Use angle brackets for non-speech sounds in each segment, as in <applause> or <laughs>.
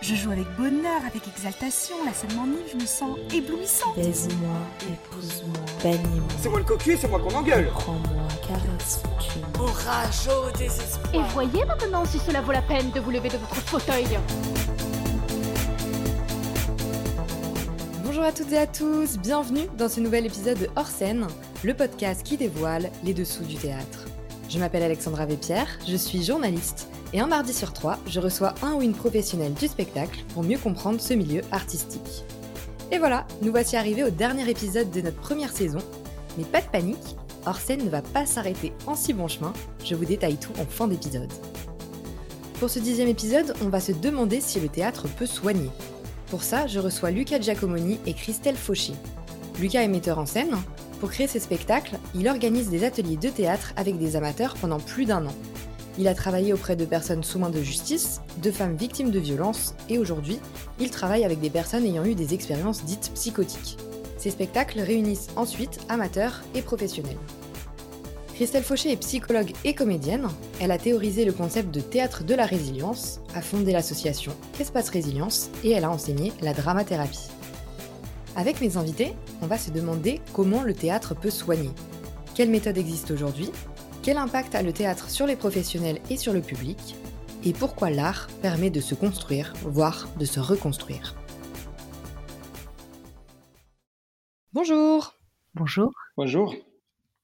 Je joue avec bonheur, avec exaltation. La scène m'enivre, je me sens éblouissante. Baise-moi, épouse-moi, bannis-moi. C'est moi le cocu, c'est moi qu'on engueule. Prends-moi, caresse, tue-moi. Orage au désespoir. Et voyez maintenant si cela vaut la peine de vous lever de votre fauteuil. Bonjour à toutes et à tous, bienvenue dans ce nouvel épisode de Hors scène, le podcast qui dévoile les dessous du théâtre. Je m'appelle Alexandra Vépierre, je suis journaliste et un mardi sur trois, je reçois un ou une professionnelle du spectacle pour mieux comprendre ce milieu artistique. Et voilà, nous voici arrivés au dernier épisode de notre première saison. Mais pas de panique, hors scène ne va pas s'arrêter en si bon chemin, je vous détaille tout en fin d'épisode. Pour ce dixième épisode, on va se demander si le théâtre peut soigner. Pour ça, je reçois Luca Giacomoni et Christelle Fauchy. Lucas est metteur en scène. Pour créer ses spectacles, il organise des ateliers de théâtre avec des amateurs pendant plus d'un an. Il a travaillé auprès de personnes sous main de justice, de femmes victimes de violences, et aujourd'hui, il travaille avec des personnes ayant eu des expériences dites psychotiques. Ces spectacles réunissent ensuite amateurs et professionnels. Christelle Fauché est psychologue et comédienne. Elle a théorisé le concept de théâtre de la résilience, a fondé l'association Espace Résilience et elle a enseigné la dramathérapie. Avec mes invités, on va se demander comment le théâtre peut soigner. Quelles méthodes existent aujourd'hui? Quel impact a le théâtre sur les professionnels et sur le public? Et pourquoi l'art permet de se construire, voire de se reconstruire? Bonjour Bonjour. Bonjour.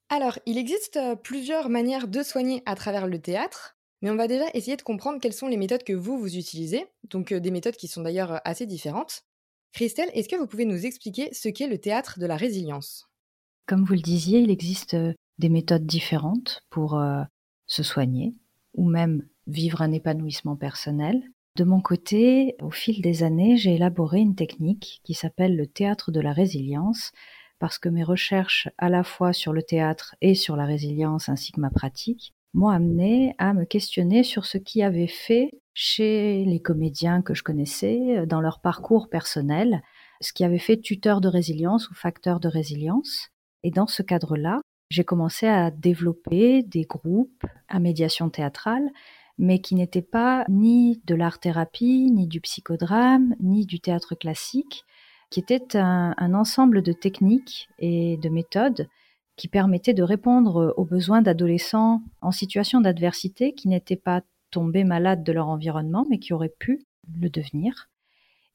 Alors, il existe euh, plusieurs manières de soigner à travers le théâtre, mais on va déjà essayer de comprendre quelles sont les méthodes que vous, vous utilisez, donc euh, des méthodes qui sont d'ailleurs euh, assez différentes. Christelle, est-ce que vous pouvez nous expliquer ce qu'est le théâtre de la résilience? Comme vous le disiez, il existe des méthodes différentes pour euh, se soigner ou même vivre un épanouissement personnel. De mon côté, au fil des années, j'ai élaboré une technique qui s'appelle le théâtre de la résilience parce que mes recherches à la fois sur le théâtre et sur la résilience ainsi que ma pratique m'ont amené à me questionner sur ce qui avait fait chez les comédiens que je connaissais euh, dans leur parcours personnel, ce qui avait fait tuteur de résilience ou facteur de résilience. Et dans ce cadre-là, j'ai commencé à développer des groupes à médiation théâtrale, mais qui n'étaient pas ni de l'art-thérapie, ni du psychodrame, ni du théâtre classique, qui étaient un, un ensemble de techniques et de méthodes qui permettaient de répondre aux besoins d'adolescents en situation d'adversité qui n'étaient pas tombés malades de leur environnement, mais qui auraient pu le devenir.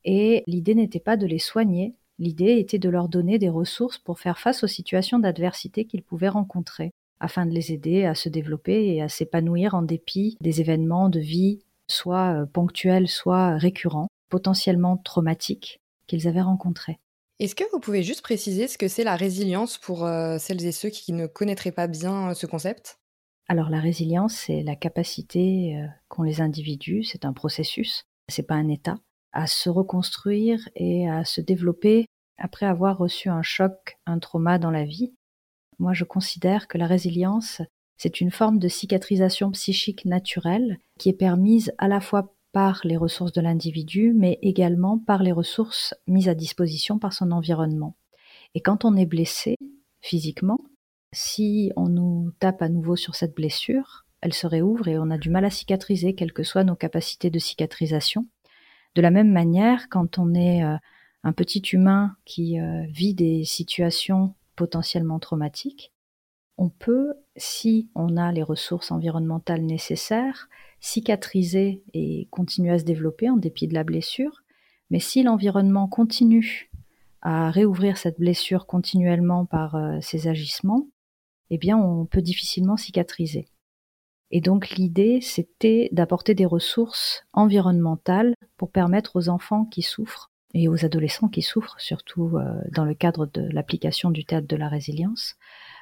Et l'idée n'était pas de les soigner, L'idée était de leur donner des ressources pour faire face aux situations d'adversité qu'ils pouvaient rencontrer, afin de les aider à se développer et à s'épanouir en dépit des événements de vie, soit euh, ponctuels, soit récurrents, potentiellement traumatiques, qu'ils avaient rencontrés. Est-ce que vous pouvez juste préciser ce que c'est la résilience pour euh, celles et ceux qui ne connaîtraient pas bien euh, ce concept? Alors la résilience, c'est la capacité qu'ont les individus, c'est un processus, c'est pas un état, à se reconstruire et à se développer après avoir reçu un choc, un trauma dans la vie. Moi, je considère que la résilience, c'est une forme de cicatrisation psychique naturelle qui est permise à la fois par les ressources de l'individu, mais également par les ressources mises à disposition par son environnement. Et quand on est blessé physiquement, si on nous tape à nouveau sur cette blessure, elle se réouvre et on a du mal à cicatriser, quelles que soient nos capacités de cicatrisation. De la même manière, quand on est euh, un petit humain qui euh, vit des situations potentiellement traumatiques, on peut, si on a les ressources environnementales nécessaires, cicatriser et continuer à se développer en dépit de la blessure. Mais si l'environnement continue à réouvrir cette blessure continuellement par euh, ses agissements, eh bien, on peut difficilement cicatriser. Et donc l'idée, c'était d'apporter des ressources environnementales pour permettre aux enfants qui souffrent et aux adolescents qui souffrent, surtout euh, dans le cadre de l'application du théâtre de la résilience,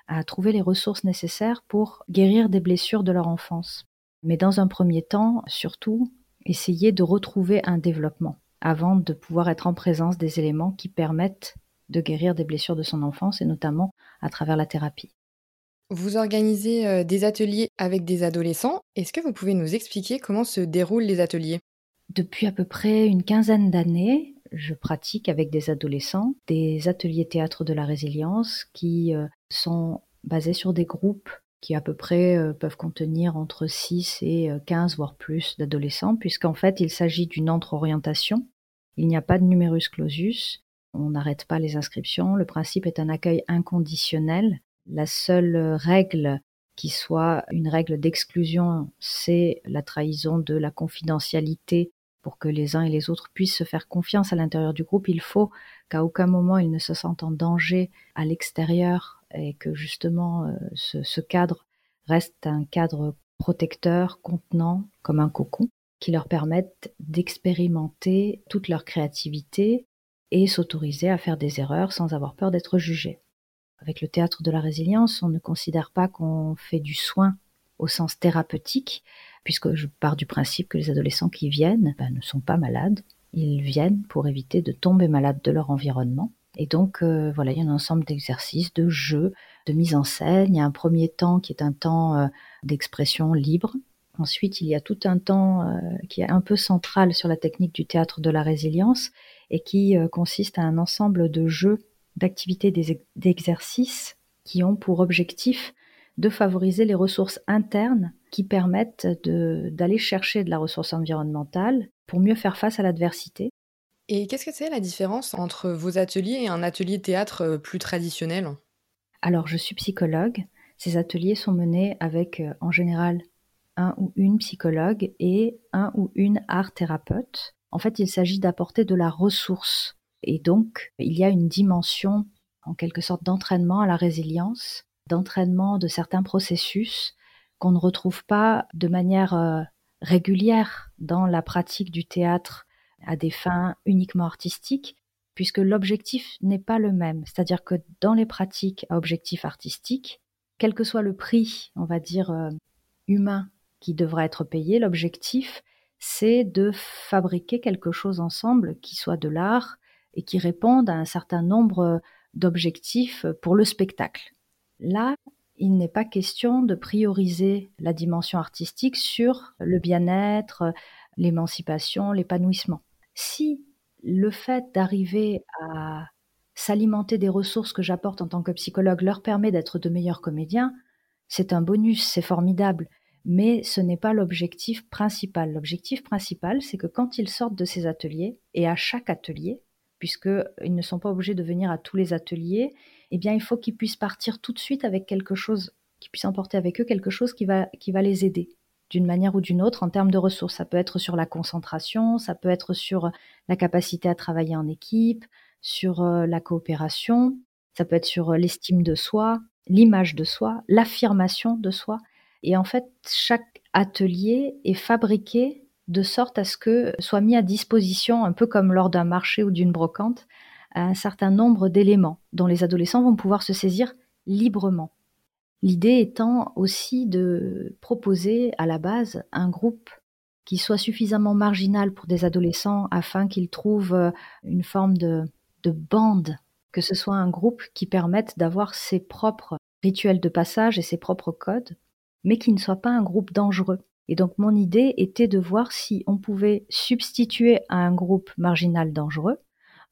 à trouver les ressources nécessaires pour guérir des blessures de leur enfance. Mais dans un premier temps, surtout, essayer de retrouver un développement avant de pouvoir être en présence des éléments qui permettent de guérir des blessures de son enfance et notamment à travers la thérapie. Vous organisez euh, des ateliers avec des adolescents. Est-ce que vous pouvez nous expliquer comment se déroulent les ateliers? Depuis à peu près une quinzaine d'années, je pratique avec des adolescents des ateliers théâtre de la résilience qui euh, sont basés sur des groupes qui à peu près euh, peuvent contenir entre 6 et 15 voire plus d'adolescents, puisqu'en fait il s'agit d'une entre-orientation. Il n'y a pas de numerus clausus, on n'arrête pas les inscriptions, le principe est un accueil inconditionnel. La seule règle qui soit une règle d'exclusion, c'est la trahison de la confidentialité pour que les uns et les autres puissent se faire confiance à l'intérieur du groupe. Il faut qu'à aucun moment ils ne se sentent en danger à l'extérieur et que justement euh, ce, cadre reste un cadre protecteur, contenant, comme un cocon, qui leur permette d'expérimenter toute leur créativité et s'autoriser à faire des erreurs sans avoir peur d'être jugés. Avec le théâtre de la résilience, on ne considère pas qu'on fait du soin au sens thérapeutique, puisque je pars du principe que les adolescents qui viennent ben, ne sont pas malades. Ils viennent pour éviter de tomber malades de leur environnement. Et donc, euh, voilà, il y a un ensemble d'exercices, de jeux, de mise en scène. Il y a un premier temps qui est un temps euh, d'expression libre. Ensuite, il y a tout un temps euh, qui est un peu central sur la technique du théâtre de la résilience et qui consiste à un ensemble de jeux d'activités d'exercices qui ont pour objectif de favoriser les ressources internes qui permettent d'aller chercher de la ressource environnementale pour mieux faire face à l'adversité. Et qu'est-ce que c'est la différence entre vos ateliers et un atelier théâtre euh, plus traditionnel? Alors, je suis psychologue. Ces ateliers sont menés avec, euh, en général, un ou une psychologue et un ou une art thérapeute. En fait, il s'agit d'apporter de la ressource et donc, il y a une dimension, en quelque sorte, d'entraînement à la résilience, d'entraînement de certains processus qu'on ne retrouve pas de manière euh, régulière dans la pratique du théâtre à des fins uniquement artistiques, puisque l'objectif n'est pas le même. C'est-à-dire que dans les pratiques à objectif artistique, quel que soit le prix, on va dire, euh, humain qui devra être payé, l'objectif, c'est de fabriquer quelque chose ensemble qui soit de l'art, et qui répondent à un certain nombre d'objectifs pour le spectacle. Là, il n'est pas question de prioriser la dimension artistique sur le bien-être, l'émancipation, l'épanouissement. Si le fait d'arriver à s'alimenter des ressources que j'apporte en tant que psychologue leur permet d'être de meilleurs comédiens, c'est un bonus, c'est formidable, mais ce n'est pas l'objectif principal. L'objectif principal, c'est que quand ils sortent de ces ateliers, et à chaque atelier, puisqu'ils ne sont pas obligés de venir à tous les ateliers, eh bien, il faut qu'ils puissent partir tout de suite avec quelque chose, qu'ils puissent emporter avec eux quelque chose qui va, qui va les aider d'une manière ou d'une autre en termes de ressources. Ça peut être sur la concentration, ça peut être sur la capacité à travailler en équipe, sur euh, la coopération, ça peut être sur euh, l'estime de soi, l'image de soi, l'affirmation de soi. Et en fait, chaque atelier est fabriqué de sorte à ce que soit mis à disposition, un peu comme lors d'un marché ou d'une brocante, un certain nombre d'éléments dont les adolescents vont pouvoir se saisir librement. L'idée étant aussi de proposer à la base un groupe qui soit suffisamment marginal pour des adolescents afin qu'ils trouvent euh, une forme de, de bande, que ce soit un groupe qui permette d'avoir ses propres rituels de passage et ses propres codes, mais qui ne soit pas un groupe dangereux. Et donc mon idée était de voir si on pouvait substituer à un groupe marginal dangereux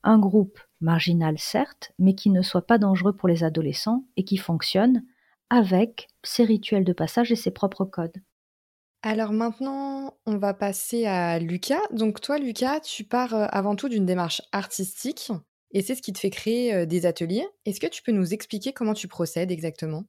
un groupe marginal certes, mais qui ne soit pas dangereux pour les adolescents et qui fonctionne avec ses rituels de passage et ses propres codes. Alors maintenant, on va passer à Lucas. Donc toi, Lucas, tu pars euh, avant tout d'une démarche artistique et c'est ce qui te fait créer euh, des ateliers. Est-ce que tu peux nous expliquer comment tu procèdes exactement?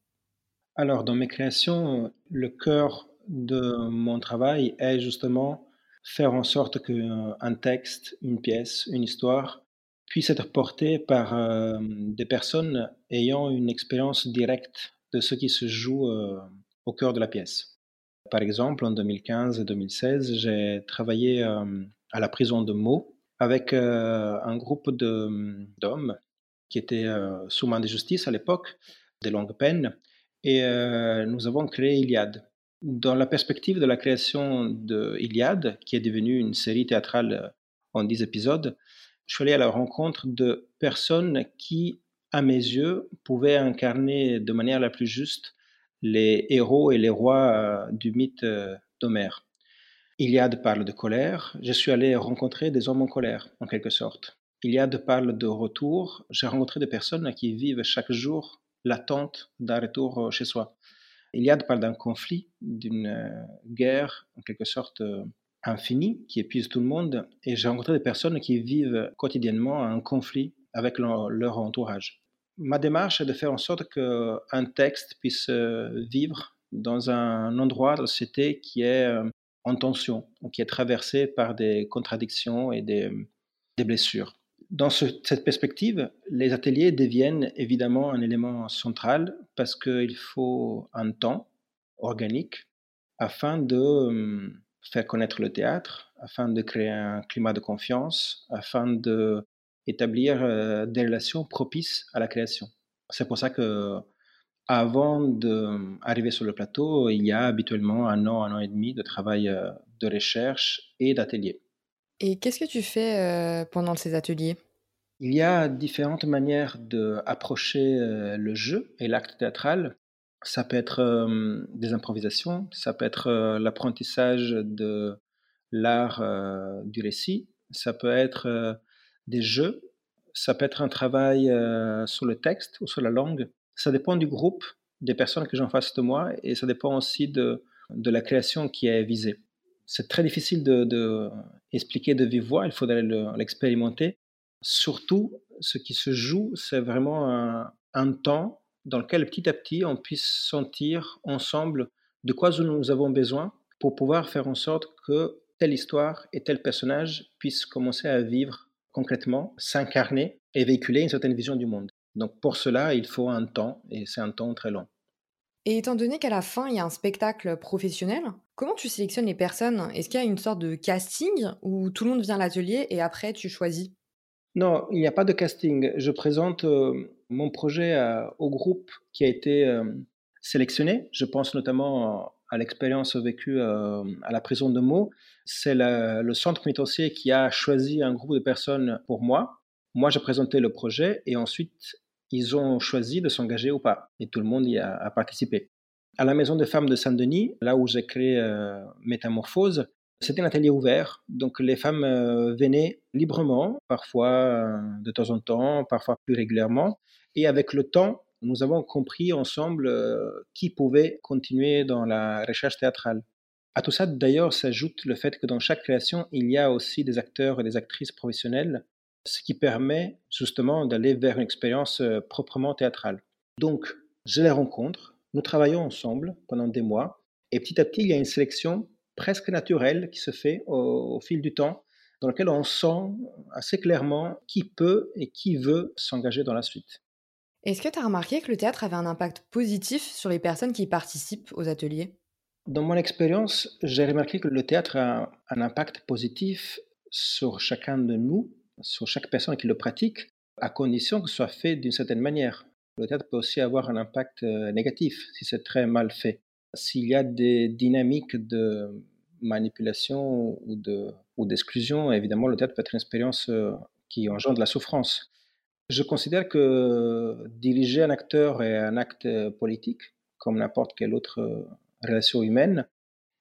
Alors dans mes créations, le cœur de mon travail est justement faire en sorte qu'un texte, une pièce, une histoire puisse être porté par euh, des personnes ayant une expérience directe de ce qui se joue euh, au cœur de la pièce. Par exemple, en 2015 et 2016, j'ai travaillé euh, à la prison de Meaux avec un groupe d'hommes qui étaient sous main de justice à l'époque, des longues peines, et nous avons créé Iliade. Dans la perspective de la création de Iliade, qui est devenue une série théâtrale euh, en dix épisodes, je suis allé à la rencontre de personnes qui, à mes yeux, pouvaient incarner de manière la plus juste les héros et les rois euh, du mythe euh, d'Homère. Iliade parle de colère, je suis allé rencontrer des hommes en colère, en quelque sorte. Iliade parle de retour, j'ai rencontré des personnes qui vivent chaque jour l'attente d'un retour chez soi. Iliade parle d'un conflit, d'une euh, guerre en quelque sorte euh, infinie qui épuise tout le monde. Et j'ai rencontré des personnes qui vivent quotidiennement un conflit avec leur entourage. Ma démarche est de faire en sorte qu'un texte puisse euh, vivre dans un endroit de la société qui est en tension, qui est traversé par des contradictions et des, blessures. Dans cette perspective, les ateliers deviennent évidemment un élément central parce qu'il faut un temps organique afin de euh, faire connaître le théâtre, afin de créer un climat de confiance, afin d'établir euh, des relations propices à la création. C'est pour ça que avant d'arriver sur le plateau, il y a habituellement un an, un an et demi de travail euh, de recherche et d'atelier. Et qu'est-ce que tu fais euh, pendant ces ateliers? Il y a différentes manières d'approcher euh, le jeu et l'acte théâtral. Ça peut être euh, des improvisations, ça peut être l'apprentissage de l'art du récit, ça peut être des jeux, ça peut être un travail sur le texte ou sur la langue. Ça dépend du groupe, des personnes que j'ai en face de moi et ça dépend aussi de, la création qui est visée c'est très difficile de, de, expliquer de vive voix, il faudrait l'expérimenter. Surtout, ce qui se joue, c'est vraiment un, temps dans lequel petit à petit on puisse sentir ensemble de quoi nous avons besoin pour pouvoir faire en sorte que telle histoire et tel personnage puissent commencer à vivre concrètement, s'incarner et véhiculer une certaine vision du monde. Donc pour cela, il faut un temps et c'est un temps très long. Et étant donné qu'à la fin, il y a un spectacle professionnel, comment tu sélectionnes les personnes? Est-ce qu'il y a une sorte de casting où tout le monde vient à l'atelier et après tu choisis? Non, il n'y a pas de casting. Je présente euh, mon projet au groupe qui a été euh, sélectionné. Je pense notamment à l'expérience vécue euh, à la prison de Meaux. C'est le centre pénitentiaire qui a choisi un groupe de personnes pour moi. Moi, j'ai présenté le projet et ensuite ils ont choisi de s'engager ou pas. Et tout le monde y a, participé. À la Maison des femmes de Saint-Denis, là où j'ai créé euh, Métamorphose, c'était un atelier ouvert. Donc les femmes euh, venaient librement, parfois de temps en temps, parfois plus régulièrement. Et avec le temps, nous avons compris ensemble qui pouvait continuer dans la recherche théâtrale. À tout ça, d'ailleurs, s'ajoute le fait que dans chaque création, il y a aussi des acteurs et des actrices professionnels ce qui permet justement d'aller vers une expérience euh, proprement théâtrale. Donc, je les rencontre, nous travaillons ensemble pendant des mois, et petit à petit, il y a une sélection presque naturelle qui se fait au, fil du temps, dans laquelle on sent assez clairement qui peut et qui veut s'engager dans la suite. Est-ce que tu as remarqué que le théâtre avait un impact positif sur les personnes qui participent aux ateliers? Dans mon expérience, j'ai remarqué que le théâtre a un impact positif sur chacun de nous sur chaque personne qui le pratique, à condition que ce soit fait d'une certaine manière. Le théâtre peut aussi avoir un impact euh, négatif si c'est très mal fait. S'il y a des dynamiques de manipulation ou, de, ou d'exclusion, évidemment, le théâtre peut être une expérience euh, qui engendre la souffrance. Je considère que diriger un acteur est un acte politique, comme n'importe quelle autre euh, relation humaine.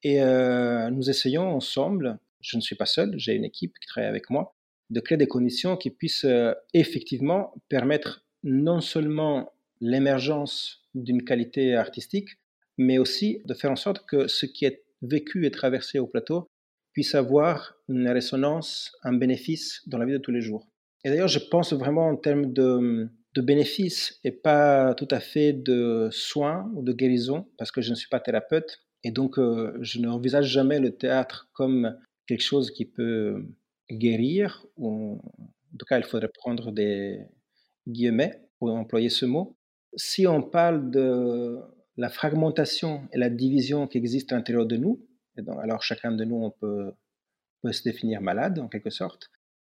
Et nous essayons ensemble, je ne suis pas seul, j'ai une équipe qui travaille avec moi, de créer des conditions qui puissent euh, effectivement permettre non seulement l'émergence d'une qualité artistique, mais aussi de faire en sorte que ce qui est vécu et traversé au plateau puisse avoir une résonance, un bénéfice dans la vie de tous les jours. Et d'ailleurs, je pense vraiment en termes de, bénéfices et pas tout à fait de soins ou de guérison, parce que je ne suis pas thérapeute. Et donc, euh, je n'envisage jamais le théâtre comme quelque chose qui peut guérir, ou en tout cas, il faudrait prendre des guillemets pour employer ce mot. Si on parle de la fragmentation et la division qui existe à l'intérieur de nous, alors chacun de nous, peut se définir malade en quelque sorte.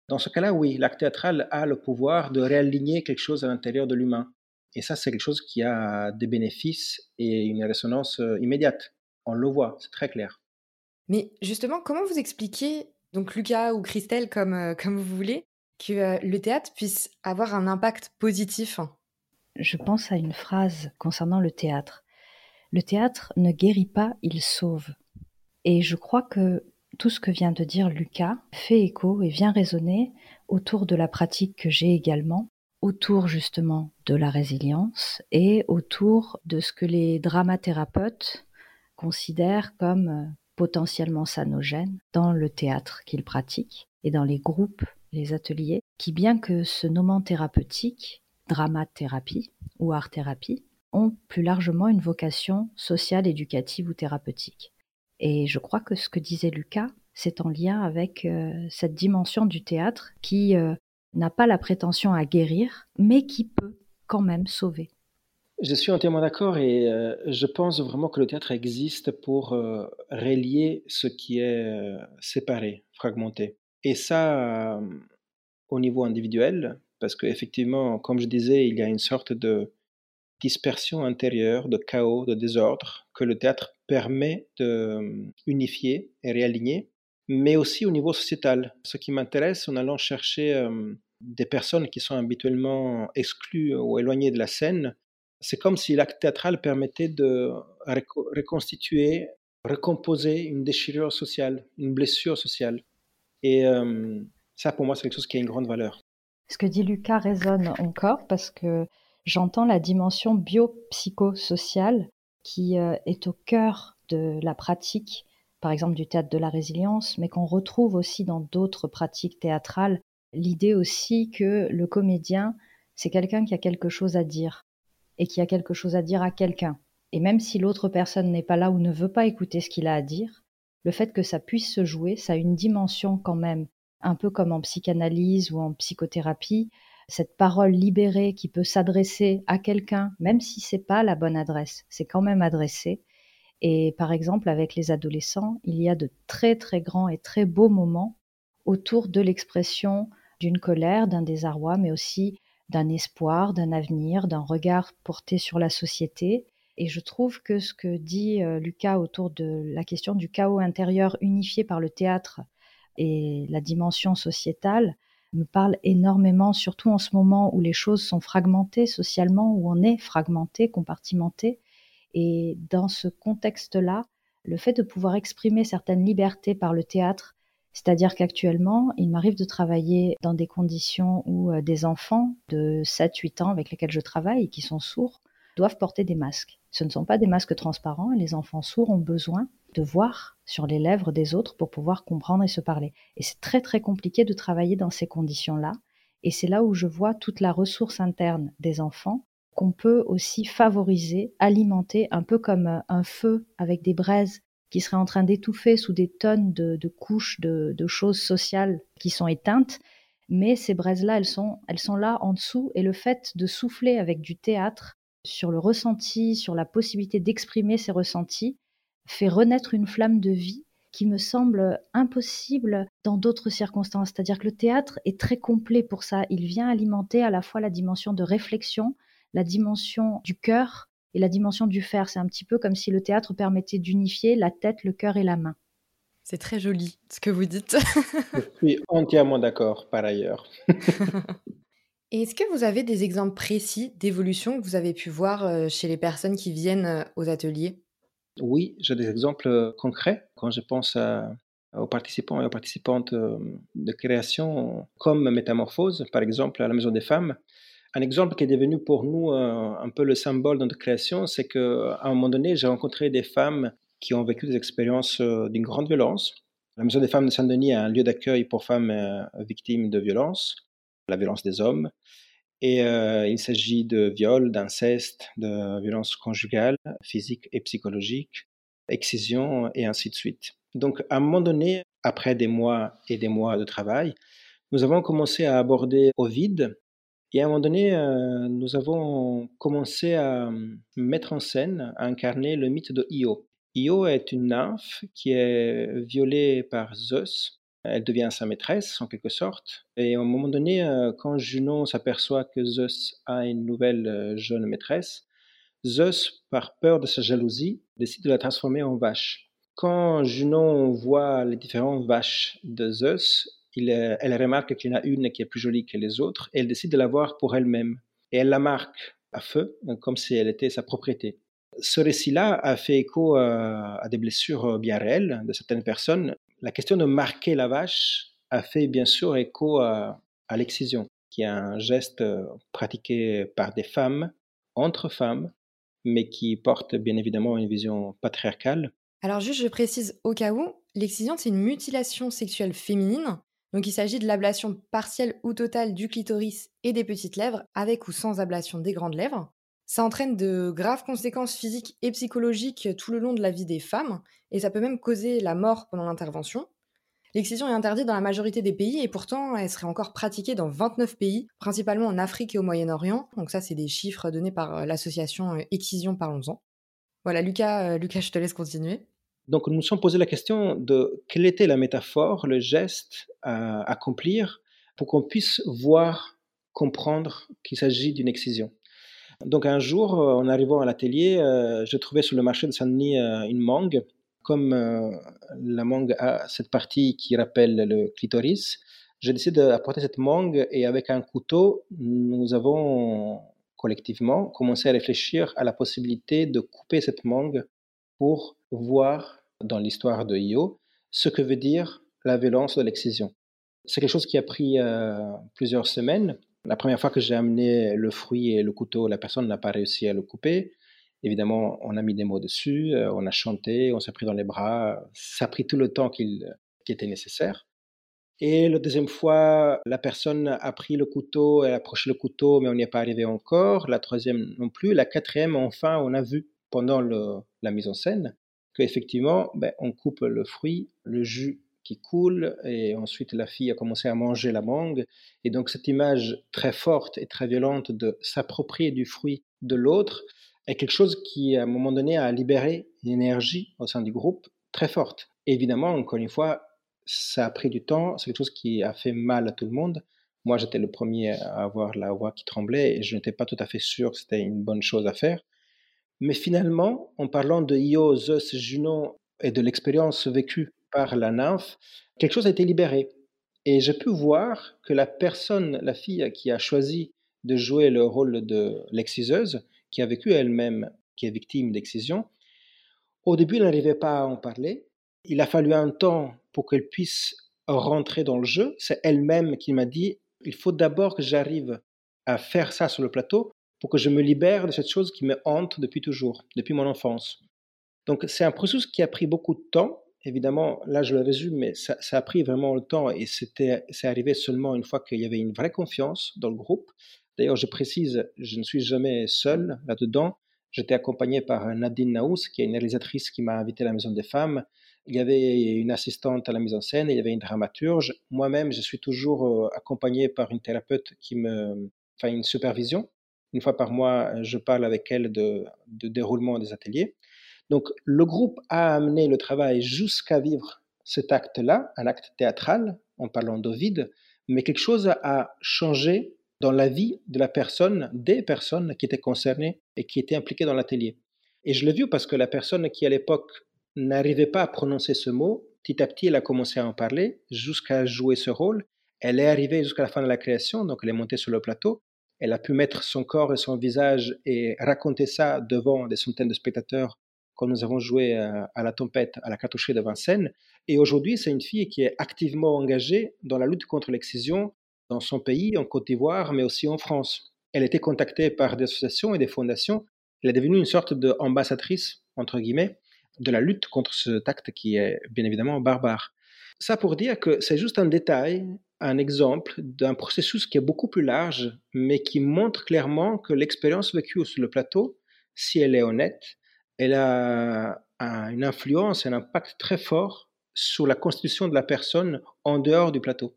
Dans ce cas-là, oui, l'acte théâtral a le pouvoir de réaligner quelque chose à l'intérieur de l'humain. Et ça, c'est quelque chose qui a des bénéfices et une résonance euh, immédiate. On le voit, c'est très clair. Mais justement, comment vous expliquez donc Lucas ou Christelle, comme, euh, comme vous voulez, que euh, le théâtre puisse avoir un impact positif? Je pense à une phrase concernant le théâtre. Le théâtre ne guérit pas, il sauve. Et je crois que tout ce que vient de dire Lucas fait écho et vient résonner autour de la pratique que j'ai également, autour justement de la résilience et autour de ce que les dramathérapeutes considèrent comme euh, potentiellement sanogène dans le théâtre qu'ils pratiquent et dans les groupes, les ateliers, qui bien que se nommant thérapeutique, dramathérapie ou art-thérapie, ont plus largement une vocation sociale, éducative ou thérapeutique. Et je crois que ce que disait Lucas, c'est en lien avec euh, cette dimension du théâtre qui euh, n'a pas la prétention à guérir, mais qui peut quand même sauver. Je suis entièrement d'accord et euh, je pense vraiment que le théâtre existe pour relier ce qui est séparé, fragmenté. Et ça, au niveau individuel, parce qu'effectivement, comme je disais, il y a une sorte de dispersion intérieure, de chaos, de désordre que le théâtre permet de unifier et réaligner, mais aussi au niveau sociétal. Ce qui m'intéresse en allant chercher des personnes qui sont habituellement exclues ou éloignées de la scène, c'est comme si l'acte théâtral permettait de reconstituer, recomposer une déchirure sociale, une blessure sociale. Et euh, ça, pour moi, c'est quelque chose qui a une grande valeur. Ce que dit Lucas résonne encore parce que j'entends la dimension biopsychosociale qui euh, est au cœur de la pratique, par exemple du théâtre de la résilience, mais qu'on retrouve aussi dans d'autres pratiques théâtrales. L'idée aussi que le comédien, c'est quelqu'un qui a quelque chose à dire, et qui a quelque chose à dire à quelqu'un. Et même si l'autre personne n'est pas là ou ne veut pas écouter ce qu'il a à dire, le fait que ça puisse se jouer, ça a une dimension quand même, un peu comme en psychanalyse ou en psychothérapie, cette parole libérée qui peut s'adresser à quelqu'un, même si c'est pas la bonne adresse, c'est quand même adressé. Et par exemple, avec les adolescents, il y a de très très grands et très beaux moments autour de l'expression d'une colère, d'un désarroi, mais aussi d'un espoir, d'un avenir, d'un regard porté sur la société. Et je trouve que ce que dit euh, Lucas autour de la question du chaos intérieur unifié par le théâtre et la dimension sociétale me parle énormément, surtout en ce moment où les choses sont fragmentées socialement, où on est fragmenté, compartimenté. Et dans ce contexte-là, le fait de pouvoir exprimer certaines libertés par le théâtre c'est-à-dire qu'actuellement, il m'arrive de travailler dans des conditions où euh, des enfants de 7-8 ans avec lesquels je travaille, qui sont sourds, doivent porter des masques. Ce ne sont pas des masques transparents et les enfants sourds ont besoin de voir sur les lèvres des autres pour pouvoir comprendre et se parler. Et c'est très très compliqué de travailler dans ces conditions-là. Et c'est là où je vois toute la ressource interne des enfants qu'on peut aussi favoriser, alimenter, un peu comme euh, un feu avec des braises qui serait en train d'étouffer sous des tonnes de, couches de, choses sociales qui sont éteintes. Mais ces braises-là, elles sont, elles sont là en dessous. Et le fait de souffler avec du théâtre sur le ressenti, sur la possibilité d'exprimer ces ressentis, fait renaître une flamme de vie qui me semble impossible dans d'autres circonstances. C'est-à-dire que le théâtre est très complet pour ça. Il vient alimenter à la fois la dimension de réflexion, la dimension du cœur, et la dimension du faire. C'est un petit peu comme si le théâtre permettait d'unifier la tête, le cœur et la main. C'est très joli ce que vous dites. Je suis entièrement d'accord par ailleurs. <laughs> Est-ce que vous avez des exemples précis d'évolution que vous avez pu voir euh, chez les personnes qui viennent euh, aux ateliers? Oui, j'ai des exemples euh, concrets quand je pense aux participants et aux participantes de création comme Métamorphose, par exemple à la Maison des Femmes. Un exemple qui est devenu pour nous euh, un peu le symbole de notre création, c'est qu'à un moment donné, j'ai rencontré des femmes qui ont vécu des expériences euh, d'une grande violence. La Maison des femmes de Saint-Denis est un lieu d'accueil pour femmes euh, victimes de violence, la violence des hommes. Et il s'agit de viol, d'inceste, de violence conjugale, physique et psychologique, excision et ainsi de suite. Donc à un moment donné, après des mois et des mois de travail, nous avons commencé à aborder au vide et à un moment donné, euh, nous avons commencé à euh, mettre en scène, à incarner le mythe de Io. Io est une nymphe qui est violée par Zeus. Elle devient sa maîtresse en quelque sorte. Et à un moment donné, euh, quand Junon s'aperçoit que Zeus a une nouvelle jeune maîtresse, Zeus, par peur de sa jalousie, décide de la transformer en vache. Quand Junon voit les différentes vaches de Zeus, elle remarque qu'il y en a une qui est plus jolie que les autres et elle décide de la voir pour elle-même. Et elle la marque à feu, comme si elle était sa propriété. Ce récit-là a fait écho à, des blessures bien réelles de certaines personnes. La question de marquer la vache a fait bien sûr écho à, l'excision. qui est un geste euh, pratiqué par des femmes, entre femmes, mais qui porte bien évidemment une vision patriarcale. Alors juste, je précise au cas où, l'excision, c'est une mutilation sexuelle féminine. Donc il s'agit de l'ablation partielle ou totale du clitoris et des petites lèvres, avec ou sans ablation des grandes lèvres. Ça entraîne de graves conséquences physiques et psychologiques tout le long de la vie des femmes, et ça peut même causer la mort pendant l'intervention. L'excision est interdite dans la majorité des pays et pourtant elle serait encore pratiquée dans 29 pays, principalement en Afrique et au Moyen-Orient. Donc ça, c'est des chiffres donnés par euh, l'association euh, Excision Parlons-en. Voilà, Lucas, euh, Lucas, je te laisse continuer. Donc nous nous sommes posé la question de quelle était la métaphore, le geste à accomplir pour qu'on puisse voir, comprendre qu'il s'agit d'une excision. Donc un jour, en arrivant à l'atelier, je trouvais sur le marché de Saint-Denis une mangue comme euh, la mangue a cette partie qui rappelle le clitoris, j'ai décidé d'apporter cette mangue et avec un couteau, nous avons collectivement commencé à réfléchir à la possibilité de couper cette mangue pour voir dans l'histoire de Io ce que veut dire la violence de l'excision. C'est quelque chose qui a pris euh, plusieurs semaines. La première fois que j'ai amené le fruit et le couteau, la personne n'a pas réussi à le couper. Évidemment, on a mis des mots dessus, euh, on a chanté, on s'est pris dans les bras. Ça a pris tout le temps qui était nécessaire. Et la deuxième fois, la personne a pris le couteau, elle a approché le couteau, mais on n'y est pas arrivé encore. La troisième non plus. La quatrième, enfin, on a vu pendant la mise en scène qu'effectivement, ben, on coupe le fruit, le jus qui coule, et ensuite la fille a commencé à manger la mangue. Et donc cette image très forte et très violente de s'approprier du fruit de l'autre, est quelque chose qui, à un moment donné, a libéré une énergie au sein du groupe très forte. évidemment, encore une fois, ça a pris du temps, c'est quelque chose qui a fait mal à tout le monde. Moi, j'étais le premier à avoir la voix qui tremblait et je n'étais pas tout à fait sûr que c'était une bonne chose à faire. Mais finalement, en parlant de Io, Zeus, Junon et de l'expérience vécue par la nymphe, quelque chose a été libéré. Et j'ai pu voir que la personne, la fille qui a choisi de jouer le rôle de l'exciseuse, qui a vécu elle-même, qui est victime d'excision, au début, elle n'arrivait pas à en parler. Il a fallu un temps pour qu'elle puisse rentrer dans le jeu. C'est elle-même qui m'a dit, il faut d'abord que j'arrive à faire ça sur le plateau pour que je me libère de cette chose qui me hante depuis toujours, depuis mon enfance. Donc c'est un processus qui a pris beaucoup de temps. Évidemment, là je le résume, mais ça, a pris vraiment le temps et c'était, c'est arrivé seulement une fois qu'il y avait une vraie confiance dans le groupe. D'ailleurs, je précise, je ne suis jamais seul là-dedans. J'étais accompagné par Nadine Naous, qui est une réalisatrice qui m'a invité à la Maison des Femmes. Il y avait une assistante à la mise en scène, il y avait une dramaturge. Moi-même, je suis toujours euh, accompagné par une thérapeute qui me fait une supervision. Une fois par mois, je parle avec elle de déroulement des ateliers. Donc, le groupe a amené le travail jusqu'à vivre cet acte-là, un acte théâtral, en parlant d'Ovid, mais quelque chose a changé dans la vie de la personne, des personnes qui étaient concernées et qui étaient impliquées dans l'atelier. Et je l'ai vu parce que la personne qui à l'époque n'arrivait pas à prononcer ce mot, petit à petit elle a commencé à en parler jusqu'à jouer ce rôle. Elle est arrivée jusqu'à la fin de la création, donc elle est montée sur le plateau. Elle a pu mettre son corps et son visage et raconter ça devant des centaines de spectateurs quand nous avons joué euh, à la tempête à la cartoucherie de Vincennes. Et aujourd'hui, c'est une fille qui est activement engagée dans la lutte contre l'excision dans son pays, en Côte d'Ivoire, mais aussi en France. Elle était contactée par des associations et des fondations. Elle est devenue une sorte d'ambassadrice, entre guillemets, de la lutte contre cet acte qui est bien évidemment barbare. Ça pour dire que c'est juste un détail, un exemple d'un processus qui est beaucoup plus large, mais qui montre clairement que l'expérience vécue sur le plateau, si elle est honnête, elle a une influence, un impact très fort sur la constitution de la personne en dehors du plateau.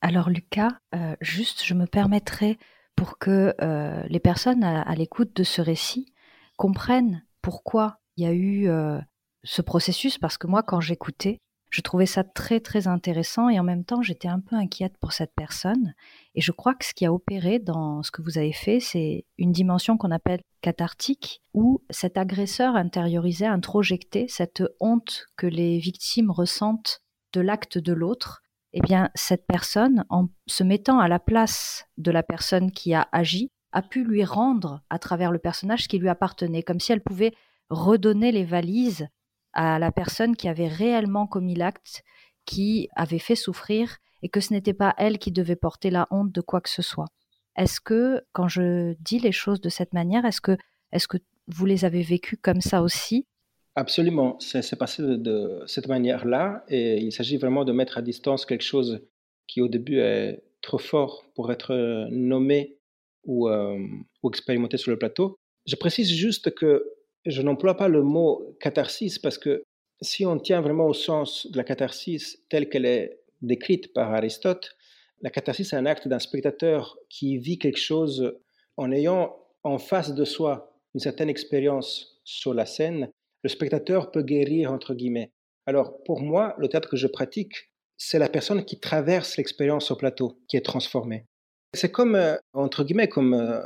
Alors Lucas, euh, juste je me permettrai pour que euh, les personnes à, l'écoute de ce récit comprennent pourquoi il y a eu euh, ce processus, parce que moi quand j'écoutais, je trouvais ça très très intéressant et en même temps j'étais un peu inquiète pour cette personne. Et je crois que ce qui a opéré dans ce que vous avez fait, c'est une dimension qu'on appelle cathartique, où cet agresseur intériorisait, introjectait cette honte que les victimes ressentent de l'acte de l'autre eh bien, cette personne, en se mettant à la place de la personne qui a agi, a pu lui rendre à travers le personnage ce qui lui appartenait, comme si elle pouvait redonner les valises à la personne qui avait réellement commis l'acte, qui avait fait souffrir et que ce n'était pas elle qui devait porter la honte de quoi que ce soit. Est-ce que quand je dis les choses de cette manière, est-ce que, est que vous les avez vécues comme ça aussi? Absolument, c'est passé de, cette manière-là et il s'agit vraiment de mettre à distance quelque chose qui au début est trop fort pour être nommé ou, euh, ou expérimenté sur le plateau. Je précise juste que je n'emploie pas le mot catharsis parce que si on tient vraiment au sens de la catharsis telle qu'elle est décrite par Aristote, la catharsis est un acte d'un spectateur qui vit quelque chose en ayant en face de soi une certaine expérience sur la scène. Le spectateur peut guérir, entre guillemets. Alors, pour moi, le théâtre que je pratique, c'est la personne qui traverse l'expérience au plateau, qui est transformée. C'est comme, euh, entre guillemets, comme euh,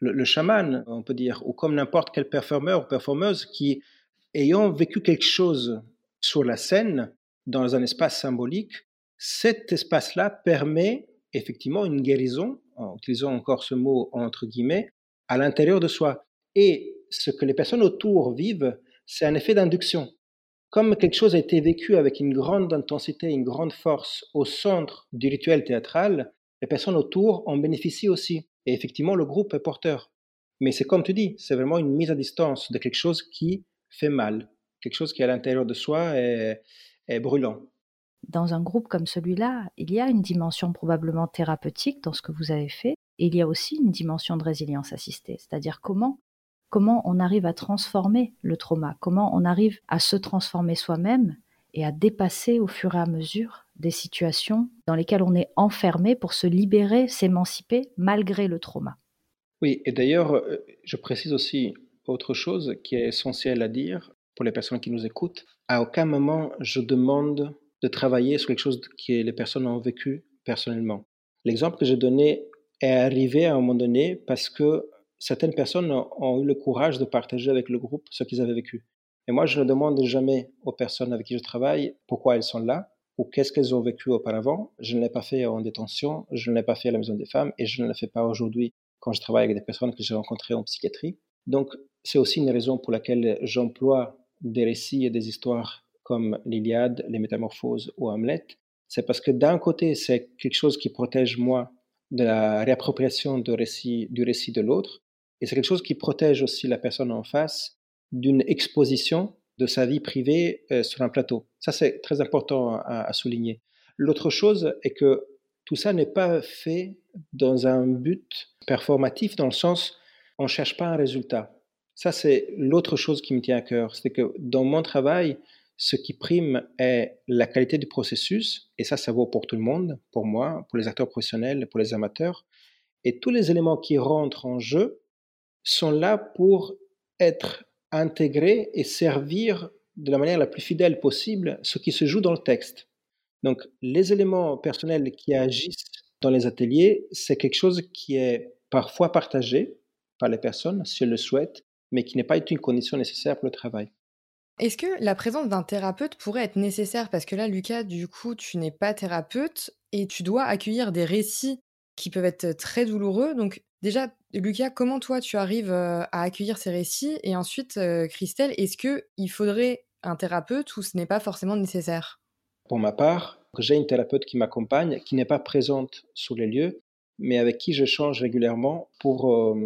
le, chaman, on peut dire, ou comme n'importe quel performeur ou performeuse qui, ayant vécu quelque chose sur la scène, dans un espace symbolique, cet espace-là permet effectivement une guérison, en utilisant encore ce mot entre guillemets, à l'intérieur de soi. Et ce que les personnes autour vivent, c'est un effet d'induction. Comme quelque chose a été vécu avec une grande intensité, une grande force au centre du rituel théâtral, les personnes autour en bénéficient aussi. Et effectivement, le groupe est porteur. Mais c'est comme tu dis, c'est vraiment une mise à distance de quelque chose qui fait mal, quelque chose qui à l'intérieur de soi est, est brûlant. Dans un groupe comme celui-là, il y a une dimension probablement thérapeutique dans ce que vous avez fait, et il y a aussi une dimension de résilience assistée, c'est-à-dire comment comment on arrive à transformer le trauma, comment on arrive à se transformer soi-même et à dépasser au fur et à mesure des situations dans lesquelles on est enfermé pour se libérer, s'émanciper malgré le trauma. Oui, et d'ailleurs, euh, je précise aussi autre chose qui est essentielle à dire pour les personnes qui nous écoutent. À aucun moment je demande de travailler sur quelque chose que les personnes ont vécu personnellement. L'exemple que j'ai donné est arrivé à un moment donné parce que certaines personnes ont eu le courage de partager avec le groupe ce qu'ils avaient vécu. Et moi, je ne demande jamais aux personnes avec qui je travaille pourquoi elles sont là ou qu'est-ce qu'elles ont vécu auparavant. Je ne l'ai pas fait en détention, je ne l'ai pas fait à la Maison des femmes et je ne le fais pas aujourd'hui quand je travaille avec des personnes que j'ai rencontrées en psychiatrie. Donc, c'est aussi une raison pour laquelle j'emploie des récits et des histoires comme l'Iliade, les Métamorphoses ou Hamlet. C'est parce que d'un côté, c'est quelque chose qui protège moi de la réappropriation du récit, de l'autre, et c'est quelque chose qui protège aussi la personne en face d'une exposition de sa vie privée euh, sur un plateau. Ça, c'est très important à, souligner. L'autre chose est que tout ça n'est pas fait dans un but performatif, dans le sens, on ne cherche pas un résultat. Ça, c'est l'autre chose qui me tient à cœur. C'est que dans mon travail, ce qui prime est la qualité du processus, et ça, ça vaut pour tout le monde, pour moi, pour les acteurs professionnels, pour les amateurs. Et tous les éléments qui rentrent en jeu sont là pour être intégrés et servir de la manière la plus fidèle possible ce qui se joue dans le texte. Donc, les éléments personnels qui agissent dans les ateliers, c'est quelque chose qui est parfois partagé par les personnes, si elles le souhaitent, mais qui n'est pas une condition nécessaire pour le travail. Est-ce que la présence d'un thérapeute pourrait être nécessaire? Parce que là, Lucas, du coup, tu n'es pas thérapeute et tu dois accueillir des récits qui peuvent être très douloureux. Donc, Déjà, Lucas, comment toi tu arrives à accueillir ces récits? Et ensuite, Christelle, est-ce qu'il faudrait un thérapeute ou ce n'est pas forcément nécessaire? Pour ma part, j'ai une thérapeute qui m'accompagne, qui n'est pas présente sur les lieux, mais avec qui je change régulièrement pour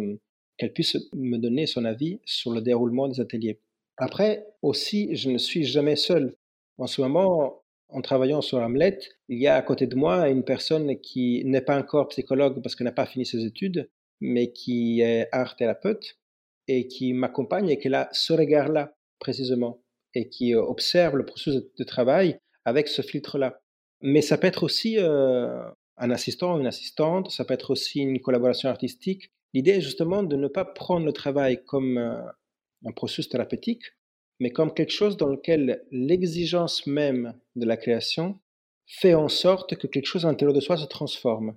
qu'elle puisse me donner son avis sur le déroulement des ateliers. Après, aussi, je ne suis jamais seul. En ce moment, en travaillant sur Hamlet, il y a à côté de moi une personne qui n'est pas encore psychologue parce qu'elle n'a pas fini ses études, mais qui est art thérapeute et qui m'accompagne et qui a ce regard-là précisément et qui euh, observe le processus de travail avec ce filtre-là. Mais ça peut être aussi euh, un assistant, une assistante, ça peut être aussi une collaboration artistique. L'idée est justement de ne pas prendre le travail comme euh, un processus thérapeutique, mais comme quelque chose dans lequel l'exigence même de la création fait en sorte que quelque chose à l'intérieur de soi se transforme.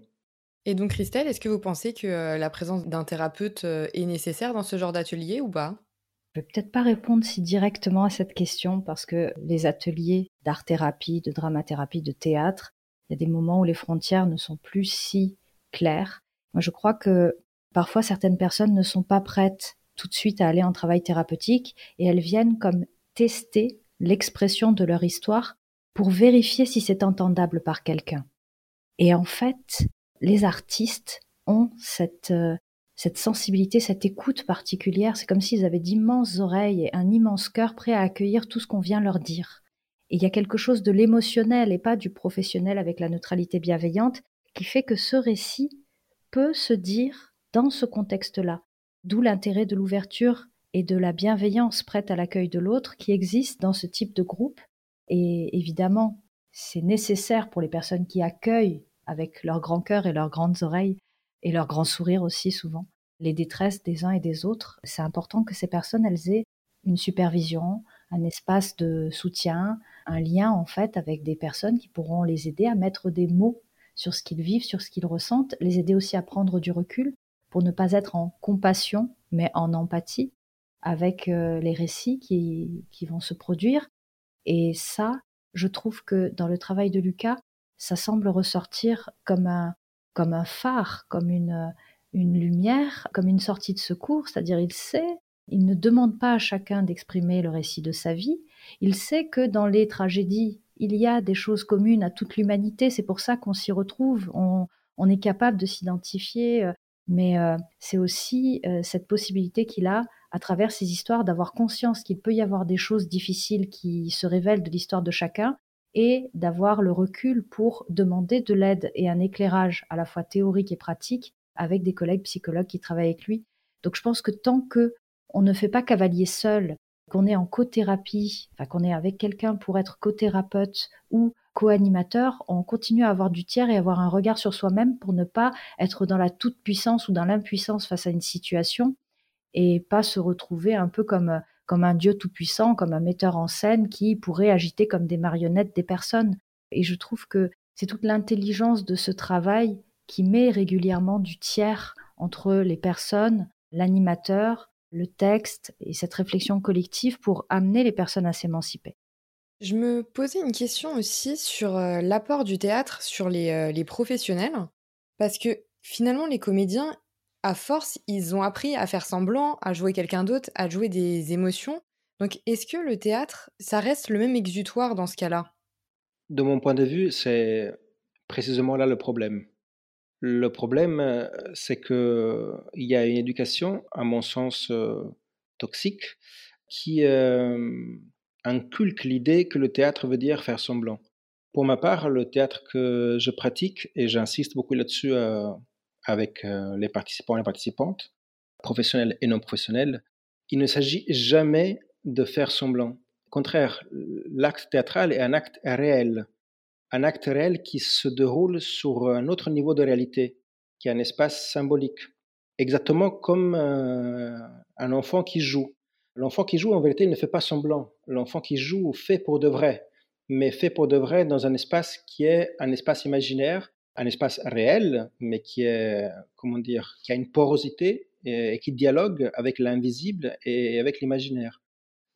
Et donc, Christelle, est-ce que vous pensez que la présence d'un thérapeute est nécessaire dans ce genre d'atelier ou pas? Je ne vais peut-être pas répondre si directement à cette question parce que les ateliers d'art-thérapie, de dramathérapie, de théâtre, il y a des moments où les frontières ne sont plus si claires. Moi, je crois que parfois certaines personnes ne sont pas prêtes tout de suite à aller en travail thérapeutique et elles viennent comme tester l'expression de leur histoire pour vérifier si c'est entendable par quelqu'un. Et en fait, les artistes ont cette, euh, cette sensibilité, cette écoute particulière. C'est comme s'ils avaient d'immenses oreilles et un immense cœur prêt à accueillir tout ce qu'on vient leur dire. Et il y a quelque chose de l'émotionnel et pas du professionnel avec la neutralité bienveillante qui fait que ce récit peut se dire dans ce contexte-là. D'où l'intérêt de l'ouverture et de la bienveillance prête à l'accueil de l'autre qui existe dans ce type de groupe. Et évidemment, c'est nécessaire pour les personnes qui accueillent avec leur grand cœur et leurs grandes oreilles et leur grand sourire aussi souvent les détresses des uns et des autres. C'est important que ces personnes, elles aient une supervision, un espace de soutien, un lien en fait avec des personnes qui pourront les aider à mettre des mots sur ce qu'ils vivent, sur ce qu'ils ressentent, les aider aussi à prendre du recul pour ne pas être en compassion, mais en empathie avec euh, les récits qui, qui vont se produire. Et ça, je trouve que dans le travail de Lucas, ça semble ressortir comme un, phare, comme une, lumière, comme une sortie de secours, c'est-à-dire il sait, il ne demande pas à chacun d'exprimer le récit de sa vie, il sait que dans les tragédies, il y a des choses communes à toute l'humanité, c'est pour ça qu'on s'y retrouve, on, on, est capable de s'identifier, euh, mais euh, c'est aussi euh, cette possibilité qu'il a, à travers ces histoires, d'avoir conscience qu'il peut y avoir des choses difficiles qui se révèlent de l'histoire de chacun, et d'avoir le recul pour demander de l'aide et un éclairage à la fois théorique et pratique avec des collègues psychologues qui travaillent avec lui. Donc je pense que tant que on ne fait pas cavalier seul, qu'on est en co-thérapie, enfin qu'on est avec quelqu'un pour être co-thérapeute ou co-animateur, on continue à avoir du tiers et avoir un regard sur soi-même pour ne pas être dans la toute-puissance ou dans l'impuissance face à une situation et pas se retrouver un peu comme, comme un dieu tout-puissant, comme un metteur en scène qui pourrait agiter comme des marionnettes des personnes. Et je trouve que c'est toute l'intelligence de ce travail qui met régulièrement du tiers entre les personnes, l'animateur, le texte et cette réflexion collective pour amener les personnes à s'émanciper. Je me posais une question aussi sur euh, l'apport du théâtre sur les, euh, les, professionnels, parce que finalement les comédiens, à force, ils ont appris à faire semblant, à jouer quelqu'un d'autre, à jouer des émotions. Donc est-ce que le théâtre, ça reste le même exutoire dans ce cas-là? De mon point de vue, c'est précisément là le problème. Le problème, euh, c'est qu'il y a une éducation, à mon sens, euh, toxique, qui euh, inculque l'idée que le théâtre veut dire faire semblant. Pour ma part, le théâtre que je pratique, et j'insiste beaucoup là-dessus avec les participants et les participantes, professionnels et non professionnels, il ne s'agit jamais de faire semblant. Au contraire, l'acte théâtral est un acte réel un acte réel qui se déroule sur un autre niveau de réalité, qui est un espace symbolique. Exactement comme euh, un enfant qui joue. L'enfant qui joue, en vérité, il ne fait pas semblant. L'enfant qui joue fait pour de vrai, mais fait pour de vrai dans un espace qui est un espace imaginaire, un espace réel, mais qui est, comment dire, qui a une porosité et, qui dialogue avec l'invisible et avec l'imaginaire.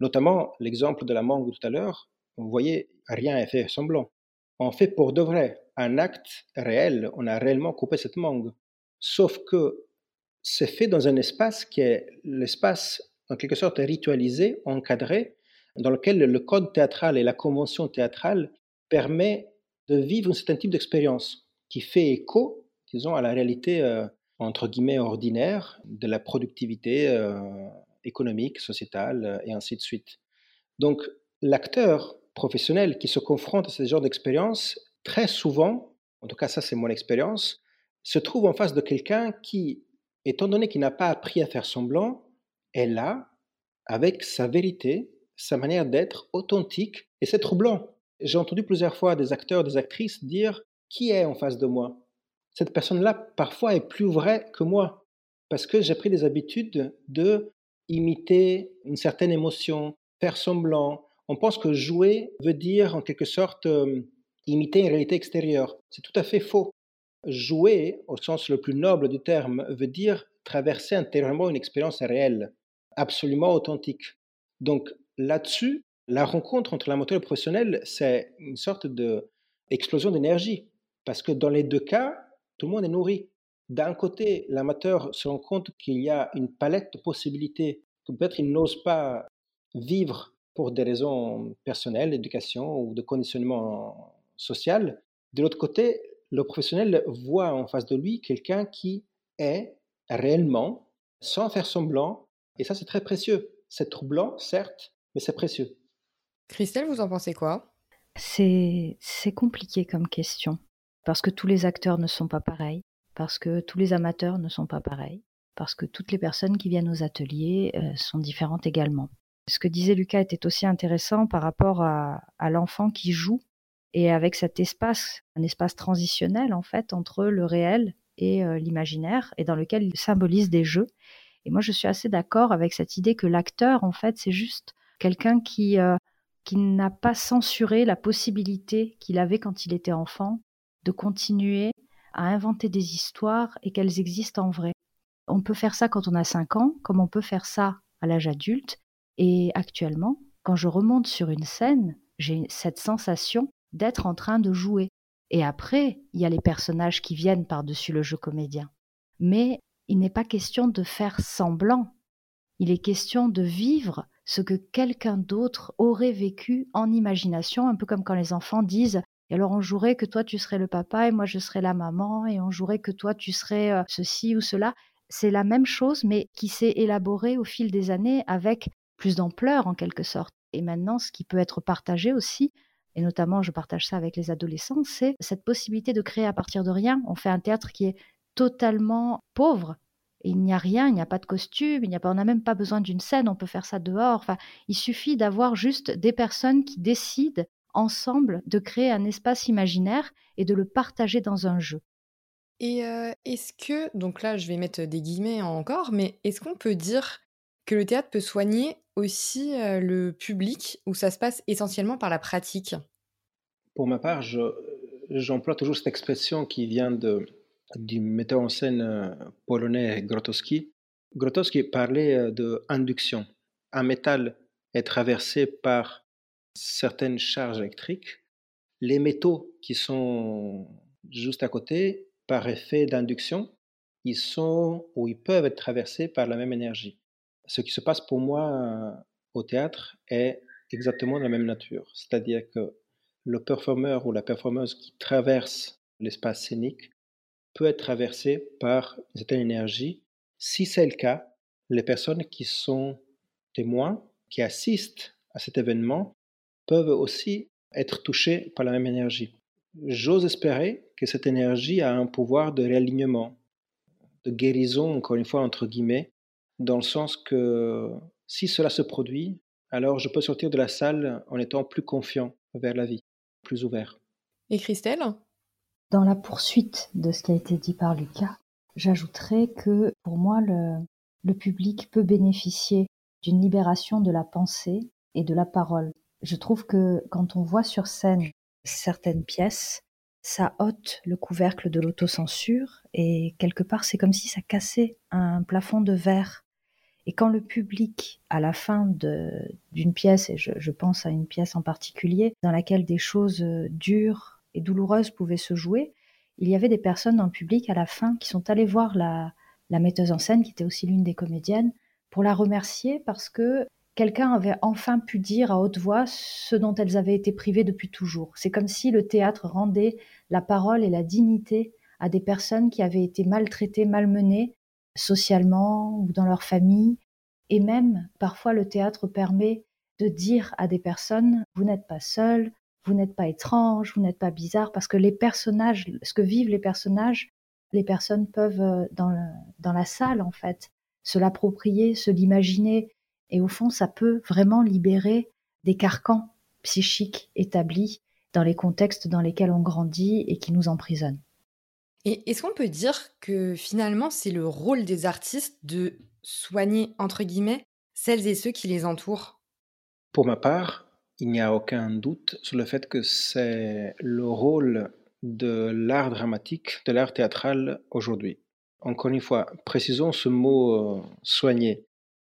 Notamment l'exemple de la mangue tout à l'heure. Vous voyez, rien n'est fait semblant on fait pour de vrai un acte réel, on a réellement coupé cette mangue. Sauf que c'est fait dans un espace qui est l'espace en quelque sorte ritualisé, encadré, dans lequel le code théâtral et la convention théâtrale permet de vivre un certain type d'expérience qui fait écho, disons, à la réalité euh, entre guillemets ordinaire de la productivité euh, économique, sociétale euh, et ainsi de suite. Donc l'acteur professionnels qui se confrontent à ce genre d'expérience, très souvent, en tout cas ça c'est mon expérience, se trouvent en face de quelqu'un qui, étant donné qu'il n'a pas appris à faire semblant, est là avec sa vérité, sa manière d'être authentique, et c'est troublant. J'ai entendu plusieurs fois des acteurs, des actrices dire qui est en face de moi? Cette personne-là, parfois, est plus vraie que moi, parce que j'ai pris des habitudes de imiter une certaine émotion, faire semblant, on pense que jouer veut dire en quelque sorte euh, imiter une réalité extérieure. C'est tout à fait faux. Jouer, au sens le plus noble du terme, veut dire traverser intérieurement une expérience réelle, absolument authentique. Donc là-dessus, la rencontre entre l'amateur et le professionnel, c'est une sorte d'explosion d'énergie. Parce que dans les deux cas, tout le monde est nourri. D'un côté, l'amateur se rend compte qu'il y a une palette de possibilités que peut-être il n'ose pas vivre pour des raisons personnelles, d'éducation ou de conditionnement social. De l'autre côté, le professionnel voit en face de lui quelqu'un qui est réellement, sans faire semblant, et ça c'est très précieux. C'est troublant, certes, mais c'est précieux. Christelle, vous en pensez quoi? C'est compliqué comme question, parce que tous les acteurs ne sont pas pareils, parce que tous les amateurs ne sont pas pareils, parce que toutes les personnes qui viennent aux ateliers euh, sont différentes également. Ce que disait Lucas était aussi intéressant par rapport à, l'enfant qui joue et avec cet espace, un espace transitionnel en fait entre le réel et euh, l'imaginaire et dans lequel il symbolise des jeux. Et moi, je suis assez d'accord avec cette idée que l'acteur, en fait, c'est juste quelqu'un qui, euh, qui n'a pas censuré la possibilité qu'il avait quand il était enfant de continuer à inventer des histoires et qu'elles existent en vrai. On peut faire ça quand on a 5 ans, comme on peut faire ça à l'âge adulte. Et actuellement, quand je remonte sur une scène, j'ai cette sensation d'être en train de jouer. Et après, il y a les personnages qui viennent par-dessus le jeu comédien. Mais il n'est pas question de faire semblant. Il est question de vivre ce que quelqu'un d'autre aurait vécu en imagination, un peu comme quand les enfants disent et alors on jouerait que toi tu serais le papa et moi je serais la maman et on jouerait que toi tu serais euh, ceci ou cela. C'est la même chose mais qui s'est élaborée au fil des années avec plus d'ampleur en quelque sorte. Et maintenant ce qui peut être partagé aussi, et notamment je partage ça avec les adolescents, c'est cette possibilité de créer à partir de rien. On fait un théâtre qui est totalement pauvre. il n'y a rien, il n'y a pas de costume, il n'y a pas, on n'a même pas besoin d'une scène, on peut faire ça dehors. Enfin, il suffit d'avoir juste des personnes qui décident ensemble de créer un espace imaginaire et de le partager dans un jeu. Et euh, est-ce que, donc là je vais mettre des guillemets encore, mais est-ce qu'on peut dire que le théâtre peut soigner aussi euh, le public ou ça se passe essentiellement par la pratique? Pour ma part, j'emploie toujours cette expression qui vient de, du metteur en scène euh, polonais Grotowski. Grotowski parlait euh, de induction. Un métal est traversé par certaines charges électriques. Les métaux qui sont juste à côté, par effet d'induction, ils sont ou ils peuvent être traversés par la même énergie. Ce qui se passe pour moi euh, au théâtre est exactement de la même nature. C'est-à-dire que le performeur ou la performeuse qui traverse l'espace scénique peut être traversé par cette énergie. Si c'est le cas, les personnes qui sont témoins, qui assistent à cet événement, peuvent aussi être touchées par la même énergie. J'ose espérer que cette énergie a un pouvoir de réalignement, de guérison, encore une fois, entre guillemets, dans le sens que si cela se produit, alors je peux sortir de la salle en étant plus confiant vers la vie, plus ouvert. Et Christelle? Dans la poursuite de ce qui a été dit par Lucas, j'ajouterais que pour moi, le, public peut bénéficier d'une libération de la pensée et de la parole. Je trouve que quand on voit sur scène certaines pièces, ça ôte le couvercle de l'autocensure et quelque part c'est comme si ça cassait un plafond de verre. Et quand le public, à la fin d'une pièce, et je, pense à une pièce en particulier, dans laquelle des choses dures et douloureuse pouvait se jouer, il y avait des personnes dans le public à la fin qui sont allées voir la metteuse en scène, qui était aussi l'une des comédiennes, pour la remercier parce que quelqu'un avait enfin pu dire à haute voix ce dont elles avaient été privées depuis toujours. C'est comme si le théâtre rendait la parole et la dignité à des personnes qui avaient été maltraitées, malmenées, socialement ou dans leur famille. Et même, parfois, le théâtre permet de dire à des personnes, vous n'êtes pas seul, vous n'êtes pas étrange, vous n'êtes pas bizarre, parce que les personnages, ce que vivent les personnages, les personnes peuvent, euh, dans, dans la salle, en fait, se l'approprier, se l'imaginer, et au fond, ça peut vraiment libérer des carcans psychiques établis dans les contextes dans lesquels on grandit et qui nous emprisonnent. Et est-ce qu'on peut dire que finalement, c'est le rôle des artistes de soigner, entre guillemets, celles et ceux qui les entourent? Pour ma part, il n'y a aucun doute sur le fait que c'est le rôle de l'art dramatique, de l'art théâtral aujourd'hui. Encore une fois, précisons ce mot euh, soigner.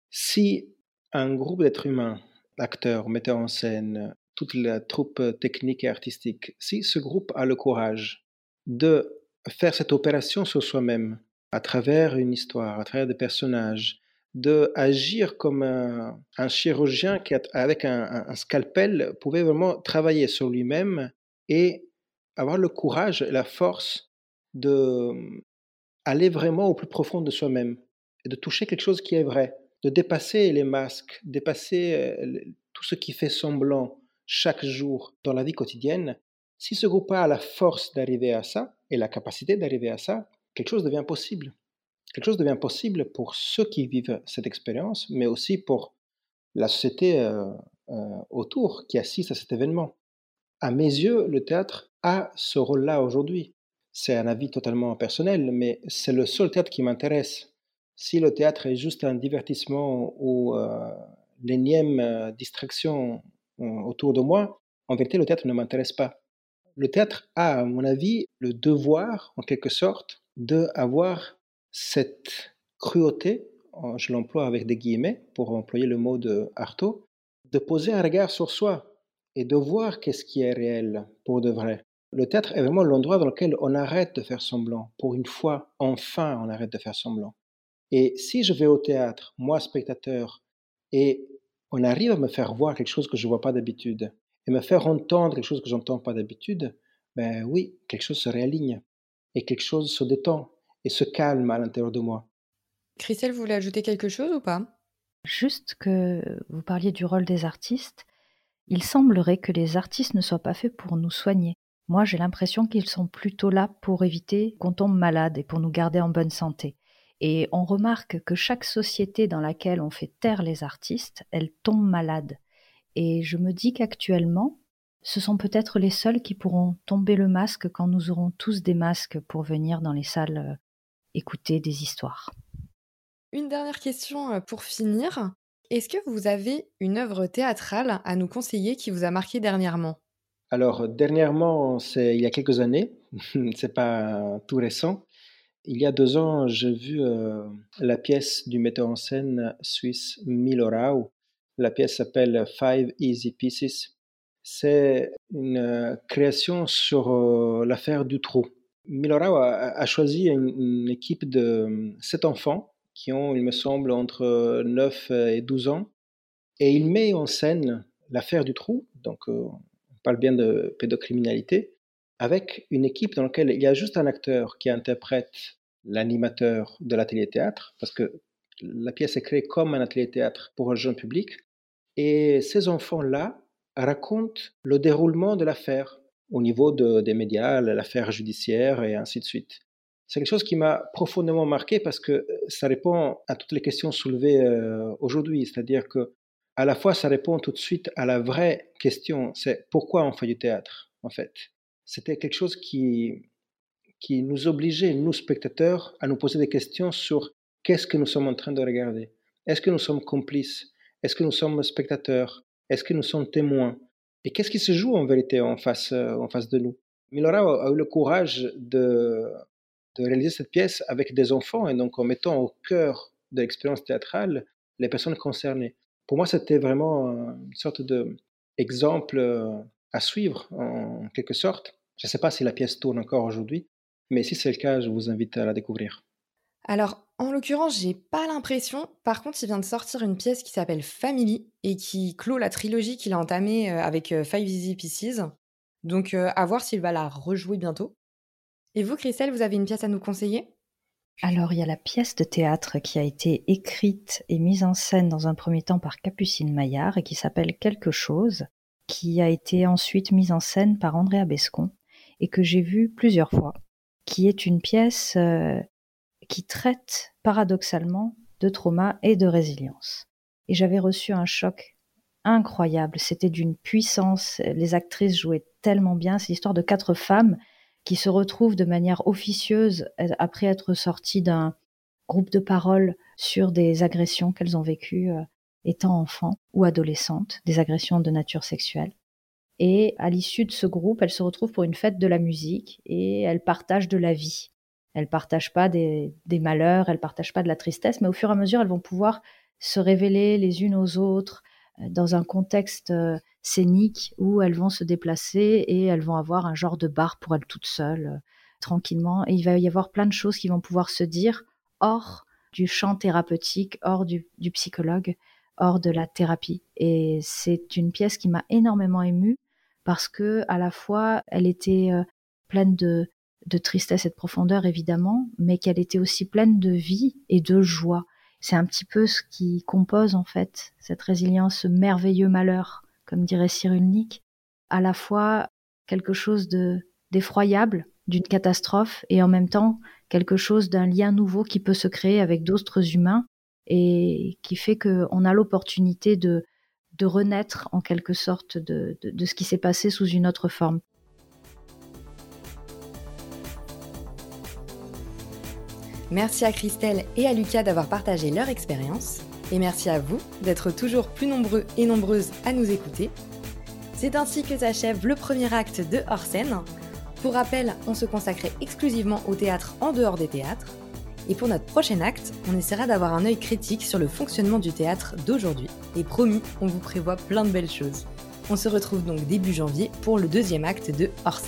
Si un groupe d'êtres humains, acteurs, metteurs en scène, toute la troupe technique et artistique, si ce groupe a le courage de faire cette opération sur soi-même, à travers une histoire, à travers des personnages, de agir comme un, chirurgien qui, avec un, scalpel, pouvait vraiment travailler sur lui-même et avoir le courage et la force de aller vraiment au plus profond de soi-même et de toucher quelque chose qui est vrai, de dépasser les masques, dépasser tout ce qui fait semblant chaque jour dans la vie quotidienne. Si ce groupe a la force d'arriver à ça et la capacité d'arriver à ça, quelque chose devient possible quelque chose devient possible pour ceux qui vivent cette expérience, mais aussi pour la société euh, euh, autour qui assiste à cet événement. À mes yeux, le théâtre a ce rôle-là aujourd'hui. C'est un avis totalement personnel, mais c'est le seul théâtre qui m'intéresse. Si le théâtre est juste un divertissement ou euh, l'énième distraction autour de moi, en vérité, le théâtre ne m'intéresse pas. Le théâtre a, à mon avis, le devoir, en quelque sorte, d'avoir cette cruauté, je l'emploie avec des guillemets pour employer le mot de Artaud, de poser un regard sur soi et de voir qu'est-ce qui est réel pour de vrai. Le théâtre est vraiment l'endroit dans lequel on arrête de faire semblant. Pour une fois, enfin, on arrête de faire semblant. Et si je vais au théâtre, moi spectateur, et on arrive à me faire voir quelque chose que je ne vois pas d'habitude, et me faire entendre quelque chose que j'entends pas d'habitude, ben oui, quelque chose se réaligne, et quelque chose se détend, et se calme à l'intérieur de moi. Christelle, vous voulez ajouter quelque chose ou pas? Juste que vous parliez du rôle des artistes. Il semblerait que les artistes ne soient pas faits pour nous soigner. Moi, j'ai l'impression qu'ils sont plutôt là pour éviter qu'on tombe malade et pour nous garder en bonne santé. Et on remarque que chaque société dans laquelle on fait taire les artistes, elle tombe malade. Et je me dis qu'actuellement, ce sont peut-être les seuls qui pourront tomber le masque quand nous aurons tous des masques pour venir dans les salles euh, écouter des histoires. Une dernière question euh, pour finir. Est-ce que vous avez une œuvre théâtrale à nous conseiller qui vous a marqué dernièrement? Alors, dernièrement, c'est il y a quelques années, <laughs> c'est pas tout récent. Il y a deux ans, j'ai vu euh, la pièce du metteur en scène suisse Milorau. La pièce s'appelle Five Easy Pieces. C'est une euh, création sur l'affaire du trou. Milorao a, choisi une, équipe de sept enfants qui ont, il me semble, entre 9 et 12 ans. Et il met en scène l'affaire du trou, donc euh, on parle bien de pédocriminalité, avec une équipe dans laquelle il y a juste un acteur qui interprète l'animateur de l'atelier théâtre, parce que la pièce est créée comme un atelier théâtre pour un jeune public. Et ces enfants-là racontent le déroulement de l'affaire au niveau des médias, l'affaire judiciaire et ainsi de suite. C'est quelque chose qui m'a profondément marqué parce que euh, ça répond à toutes les questions soulevées euh, aujourd'hui. C'est-à-dire que à la fois, ça répond tout de suite à la vraie question, c'est pourquoi on fait du théâtre, en fait? C'était quelque chose qui, qui nous obligeait, nous spectateurs, à nous poser des questions sur qu'est-ce que nous sommes en train de regarder. Est-ce que nous sommes complices? Est-ce que nous sommes spectateurs? Est-ce que nous sommes témoins? Et qu'est-ce qui se joue en vérité en face, euh, en face de nous? Milora a eu le courage de, de réaliser cette pièce avec des enfants et donc en mettant au cœur de l'expérience théâtrale les personnes concernées. Pour moi, c'était vraiment une sorte d'exemple euh, à suivre en quelque sorte. Je ne sais pas si la pièce tourne encore aujourd'hui, mais si c'est le cas, je vous invite à la découvrir. Alors, en l'occurrence, j'ai pas l'impression. Par contre, il vient de sortir une pièce qui s'appelle Family et qui clôt la trilogie qu'il a entamée euh, avec euh, Five Easy Pieces. Donc, euh, à voir s'il va la rejouer bientôt. Et vous, Christelle, vous avez une pièce à nous conseiller? Alors, il y a la pièce de théâtre qui a été écrite et mise en scène dans un premier temps par Capucine Maillard et qui s'appelle Quelque chose, qui a été ensuite mise en scène par Andrea Bescon et que j'ai vue plusieurs fois, qui est une pièce qui traite paradoxalement de trauma et de résilience. Et j'avais reçu un choc incroyable, c'était d'une puissance, les actrices jouaient tellement bien, c'est l'histoire de quatre femmes qui se retrouvent de manière officieuse euh, après être sorties d'un groupe de parole sur des agressions qu'elles ont vécues euh, étant enfants ou adolescentes, des agressions de nature sexuelle. Et à l'issue de ce groupe, elles se retrouvent pour une fête de la musique et elles partagent de la vie. Elles partagent pas des, malheurs, elles partagent pas de la tristesse, mais au fur et à mesure, elles vont pouvoir se révéler les unes aux autres euh, dans un contexte euh, scénique où elles vont se déplacer et elles vont avoir un genre de bar pour elles toutes seules, euh, tranquillement. Et il va y avoir plein de choses qui vont pouvoir se dire hors du champ thérapeutique, hors du, psychologue, hors de la thérapie. Et c'est une pièce qui m'a énormément émue parce que à la fois elle était euh, pleine de, de tristesse et de profondeur évidemment, mais qu'elle était aussi pleine de vie et de joie. C'est un petit peu ce qui compose en fait cette résilience, ce merveilleux malheur, comme dirait Cyrulnik, à la fois quelque chose de d'effroyable, d'une catastrophe, et en même temps quelque chose d'un lien nouveau qui peut se créer avec d'autres humains et qui fait qu'on a l'opportunité de, renaître en quelque sorte de, de, ce qui s'est passé sous une autre forme. Merci à Christelle et à Lucas d'avoir partagé leur expérience. Et merci à vous d'être toujours plus nombreux et nombreuses à nous écouter. C'est ainsi que s'achève le premier acte de Hors scène. Pour rappel, on se consacrait exclusivement au théâtre en dehors des théâtres. Et pour notre prochain acte, on essaiera d'avoir un œil critique sur le fonctionnement du théâtre d'aujourd'hui. Et promis, on vous prévoit plein de belles choses. On se retrouve donc début janvier pour le deuxième acte de Hors.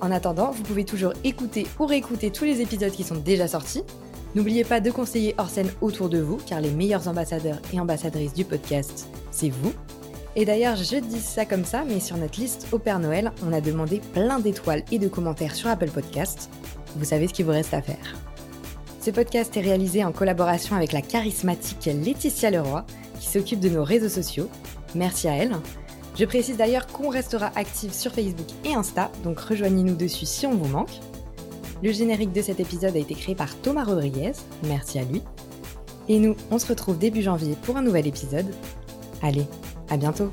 En attendant, vous pouvez toujours écouter ou réécouter tous les épisodes qui sont déjà sortis. N'oubliez pas de conseiller Hors autour de vous, car les meilleurs ambassadeurs et ambassadrices du podcast, c'est vous. Et d'ailleurs, je dis ça comme ça, mais sur notre liste au Père Noël, on a demandé plein d'étoiles et de commentaires sur Apple Podcast. Vous savez ce qu'il vous reste à faire. Ce podcast est réalisé en collaboration avec la charismatique Laetitia Leroy, qui s'occupe de nos réseaux sociaux. Merci à elle. Je précise d'ailleurs qu'on restera actif sur Facebook et Insta, donc rejoignez-nous dessus si on vous manque. Le générique de cet épisode a été créé par Thomas Rodriguez, merci à lui. Et nous, on se retrouve début janvier pour un nouvel épisode. Allez, à bientôt